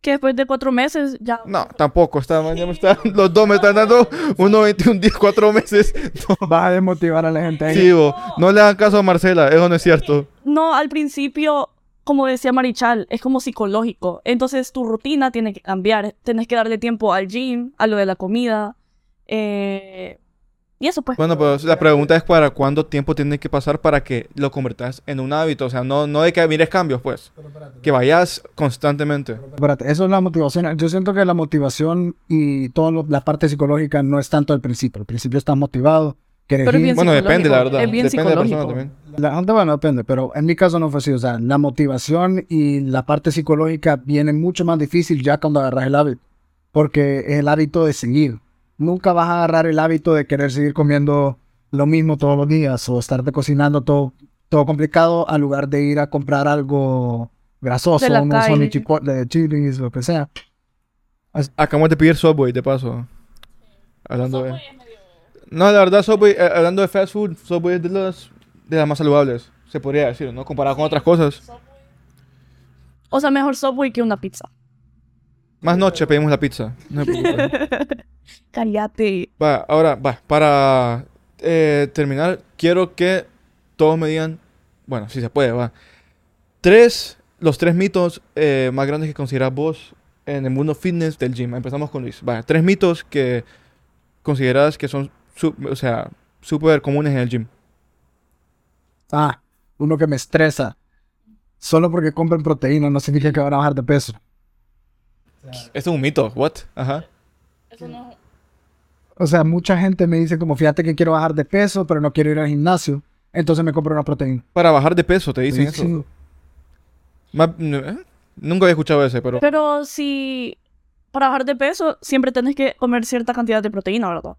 que después de cuatro meses ya... No, tampoco. Está, man, ya me está- los dos me están dando unos 21 días, 4 meses. No. Vas a desmotivar a la gente. ahí. Sí, bo, no le hagan caso a Marcela, eso no es cierto. No, al principio, como decía Marichal, es como psicológico. Entonces tu rutina tiene que cambiar. Tienes que darle tiempo al gym, a lo de la comida. eh, y eso pues. Bueno, pues la pregunta es para cuánto tiempo tiene que pasar para que lo convertas en un hábito. O sea, no, no de que mires cambios, pues. Que vayas constantemente. Espérate, eso es la motivación. Yo siento que la motivación y toda la parte psicológica no es tanto al principio. Al principio estás motivado, Pero es bien Bueno, depende, la psicológico, verdad. es bien depende de la persona psicológico. también. La gente, bueno, depende, pero en mi caso no fue así. O sea, la motivación y la parte psicológica viene mucho más difícil ya cuando agarras el hábito. Porque es el hábito de seguir. Nunca vas a agarrar el hábito de querer seguir comiendo lo mismo todos los días o estarte cocinando todo, todo complicado al lugar de ir a comprar algo grasoso, unos calle. Sony chipotle de chilis, lo que sea. Acabamos de pedir Subway, de paso. Hablando de... No, la verdad, Subway, eh, hablando de fast food, Subway es de las, de las más saludables. Se podría decir, ¿no? Comparado con otras cosas. O sea, mejor Subway que una pizza. Más noche pedimos la pizza. No. Cállate. Va, ahora, va, para eh, terminar, quiero que todos me digan, bueno, si se puede, va. Tres, los tres mitos eh, más grandes que consideras vos en el mundo fitness del gym. Empezamos con Luis. Va, tres mitos que consideras que son, su- o sea, súper comunes en el gym. Ah, uno que me estresa. Solo porque compren proteína no significa que van a bajar de peso. Esto es un mito, what? Ajá. Eso no... O sea, mucha gente me dice como, fíjate que quiero bajar de peso, pero no quiero ir al gimnasio. Entonces me compro una proteína. Para bajar de peso, te dicen Sí, eso. sí. ¿eh? Nunca había escuchado ese, pero... Pero si... Para bajar de peso, siempre tenés que comer cierta cantidad de proteína, ¿verdad?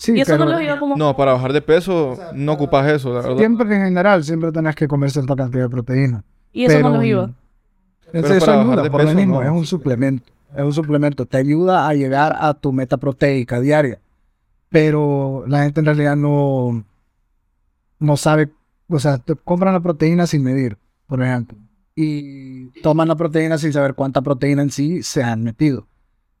Sí, y eso pero no lo digo como... No, para bajar de peso no ocupas eso, la verdad. siempre en general, siempre tenés que comer cierta cantidad de proteína. y eso pero, no lo iba. Eso, ayuda por lo mismo, no. es un suplemento. Es un suplemento. Te ayuda a llegar a tu meta proteica diaria. Pero la gente en realidad no, no sabe. O sea, te compran la proteína sin medir, por ejemplo. Y toman la proteína sin saber cuánta proteína en sí se han metido.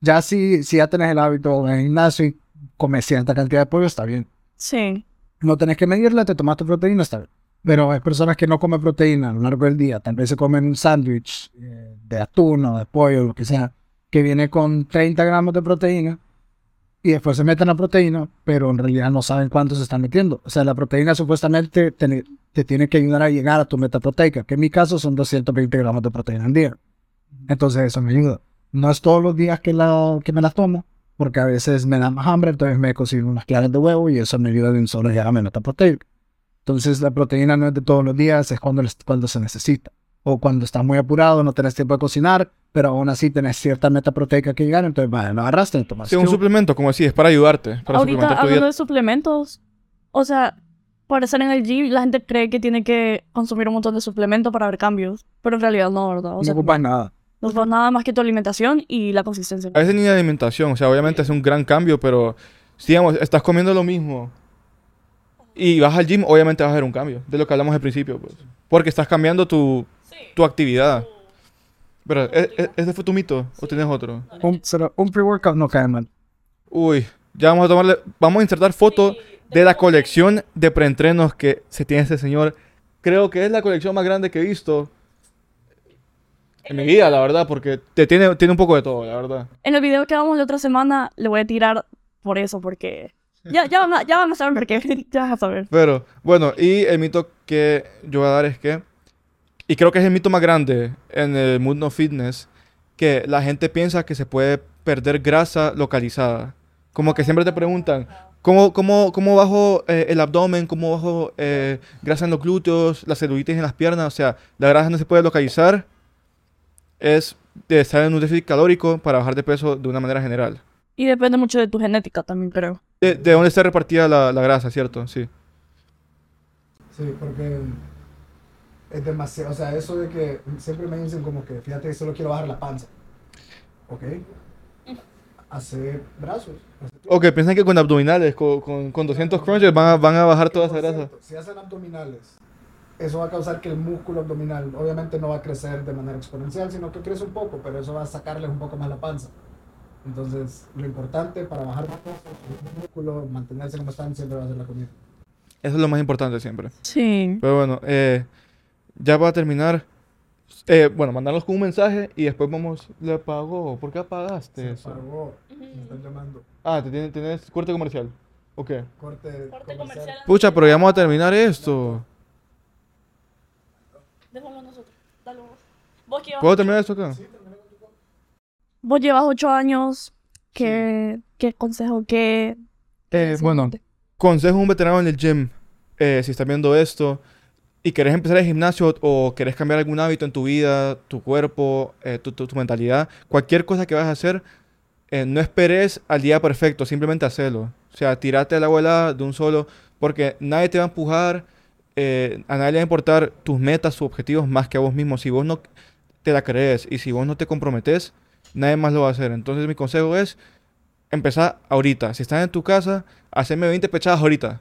Ya si, si ya tenés el hábito en el gimnasio y comes cierta cantidad de pollo, está bien. Sí. No tenés que medirla, te tomas tu proteína, está bien. Pero hay personas que no comen proteína a lo largo del día. Tal vez se comen un sándwich eh, de atún o de pollo, lo que sea, que viene con 30 gramos de proteína. Y después se meten la proteína, pero en realidad no saben cuánto se están metiendo. O sea, la proteína supuestamente te, te tiene que ayudar a llegar a tu meta proteica, que en mi caso son 220 gramos de proteína al día. Entonces eso me ayuda. No es todos los días que, la, que me la tomo, porque a veces me da más hambre, entonces me cocino unas claras de huevo y eso me ayuda de un solo llegar a mi meta proteica. Entonces la proteína no es de todos los días, es cuando, cuando se necesita. O cuando estás muy apurado, no tenés tiempo de cocinar, pero aún así tenés cierta meta proteica que llegar, entonces vale, lo agarraste y tomas. Sí, un suplemento, como decís, es para ayudarte, para Ahorita, suplementar tu hablando dieta. de suplementos, o sea, para estar en el gym, la gente cree que tiene que consumir un montón de suplementos para ver cambios, pero en realidad no, ¿verdad? O no sea, ocupas nada. No ocupas nada más que tu alimentación y la consistencia. A veces ni la alimentación, o sea, obviamente es un gran cambio, pero si digamos, estás comiendo lo mismo y vas al gym, obviamente vas a ver un cambio, de lo que hablamos al principio, pues. Porque estás cambiando tu, tu actividad. Pero, ¿e- e- ¿ese fue tu mito o tienes otro? Un, un pre-workout no cae mal. Uy, ya vamos a tomarle, vamos a insertar foto de la colección de preentrenos que se tiene este señor. Creo que es la colección más grande que he visto en mi vida, la verdad, porque te tiene, tiene un poco de todo, la verdad. En el video que hagamos la otra semana, le voy a tirar por eso, porque... Ya, ya, van a- ya van a saber por qué, ya vas a saber. Pero, bueno, y el mito que yo voy a dar es que, y creo que es el mito más grande en el mundo fitness, que la gente piensa que se puede perder grasa localizada. Como que siempre te preguntan, ¿cómo, cómo, cómo bajo eh, el abdomen? ¿Cómo bajo eh, grasa en los glúteos? La celulitis en las piernas. O sea, la grasa no se puede localizar. Es de estar en un déficit calórico para bajar de peso de una manera general. Y depende mucho de tu genética también, creo. De, de dónde está repartida la, la grasa, ¿cierto? Sí. Sí, porque es demasiado, o sea, eso de que siempre me dicen como que, fíjate que solo quiero bajar la panza. ¿Ok? Hacer brazos. Ok, piensan que con abdominales, con, con, con 200 crunches van a, van a bajar toda esa grasa. Si hacen abdominales, eso va a causar que el músculo abdominal obviamente no va a crecer de manera exponencial, sino que crece un poco, pero eso va a sacarles un poco más la panza. Entonces, lo importante para bajar la panza, el músculo, mantenerse como están, siempre va a ser la comida. Eso es lo más importante siempre. Sí. Pero bueno, eh, ya para terminar, eh, bueno, mandarnos con un mensaje y después vamos, le apagó. ¿Por qué apagaste eso? me están llamando. Ah, ¿te tienes, tienes corte comercial. Ok. Corte, comercial. Pucha, pero ya vamos a terminar esto. Déjalo nosotros. Dale vos. Vos que ¿Puedo terminar esto acá? vos llevas ocho años. ¿Qué, qué consejo? ¿Qué...? Eh, bueno, consejo de un veterano en el gym. eh, si estás viendo esto y querés empezar el gimnasio o querés cambiar algún hábito en tu vida, tu cuerpo, eh, tu, tu- tu mentalidad, cualquier cosa que vas a hacer, eh, no esperes al día perfecto, simplemente hacelo. O sea, tirate a la abuela de un solo, porque nadie te va a empujar, eh, a nadie le va a importar tus metas, tus objetivos más que a vos mismo. Si vos no te la crees y si vos no te comprometes, nadie más lo va a hacer. Entonces mi consejo es empezar ahorita. Si estás en tu casa, hacerme 20 pechadas ahorita.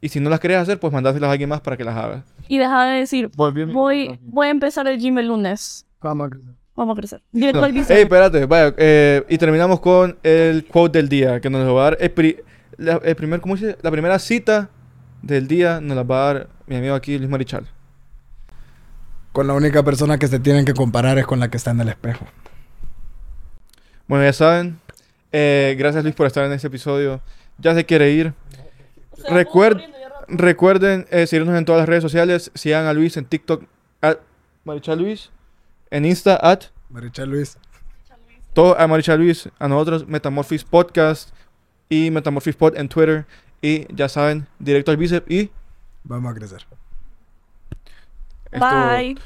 Y si no las querés hacer, pues mandáselas a alguien más para que las haga. Y deja de decir, voy, voy a empezar el gym el lunes. Vamos Vamos a crecer. Al Ey, espérate, vaya. eh, y terminamos con el quote del día, que nos lo va a dar el, pri- la, el primer, ¿cómo dice? La primera cita del día nos la va a dar mi amigo aquí, Luis Marichal. Con la única persona que se tienen que comparar es con la que está en el espejo. Bueno, ya saben. eh, gracias Luis por estar en este episodio. Ya se quiere ir. Recuer- recuerden eh, seguirnos en todas las redes sociales. Sigan a Luis en TikTok, at Marichal Luis. En Insta, at Maricha Luis. todo a Marichal Luis. A nosotros, Metamorphosis Podcast y Metamorphosis Pod en Twitter. Y ya saben, directo al bíceps y... Vamos a crecer. esto- Bye.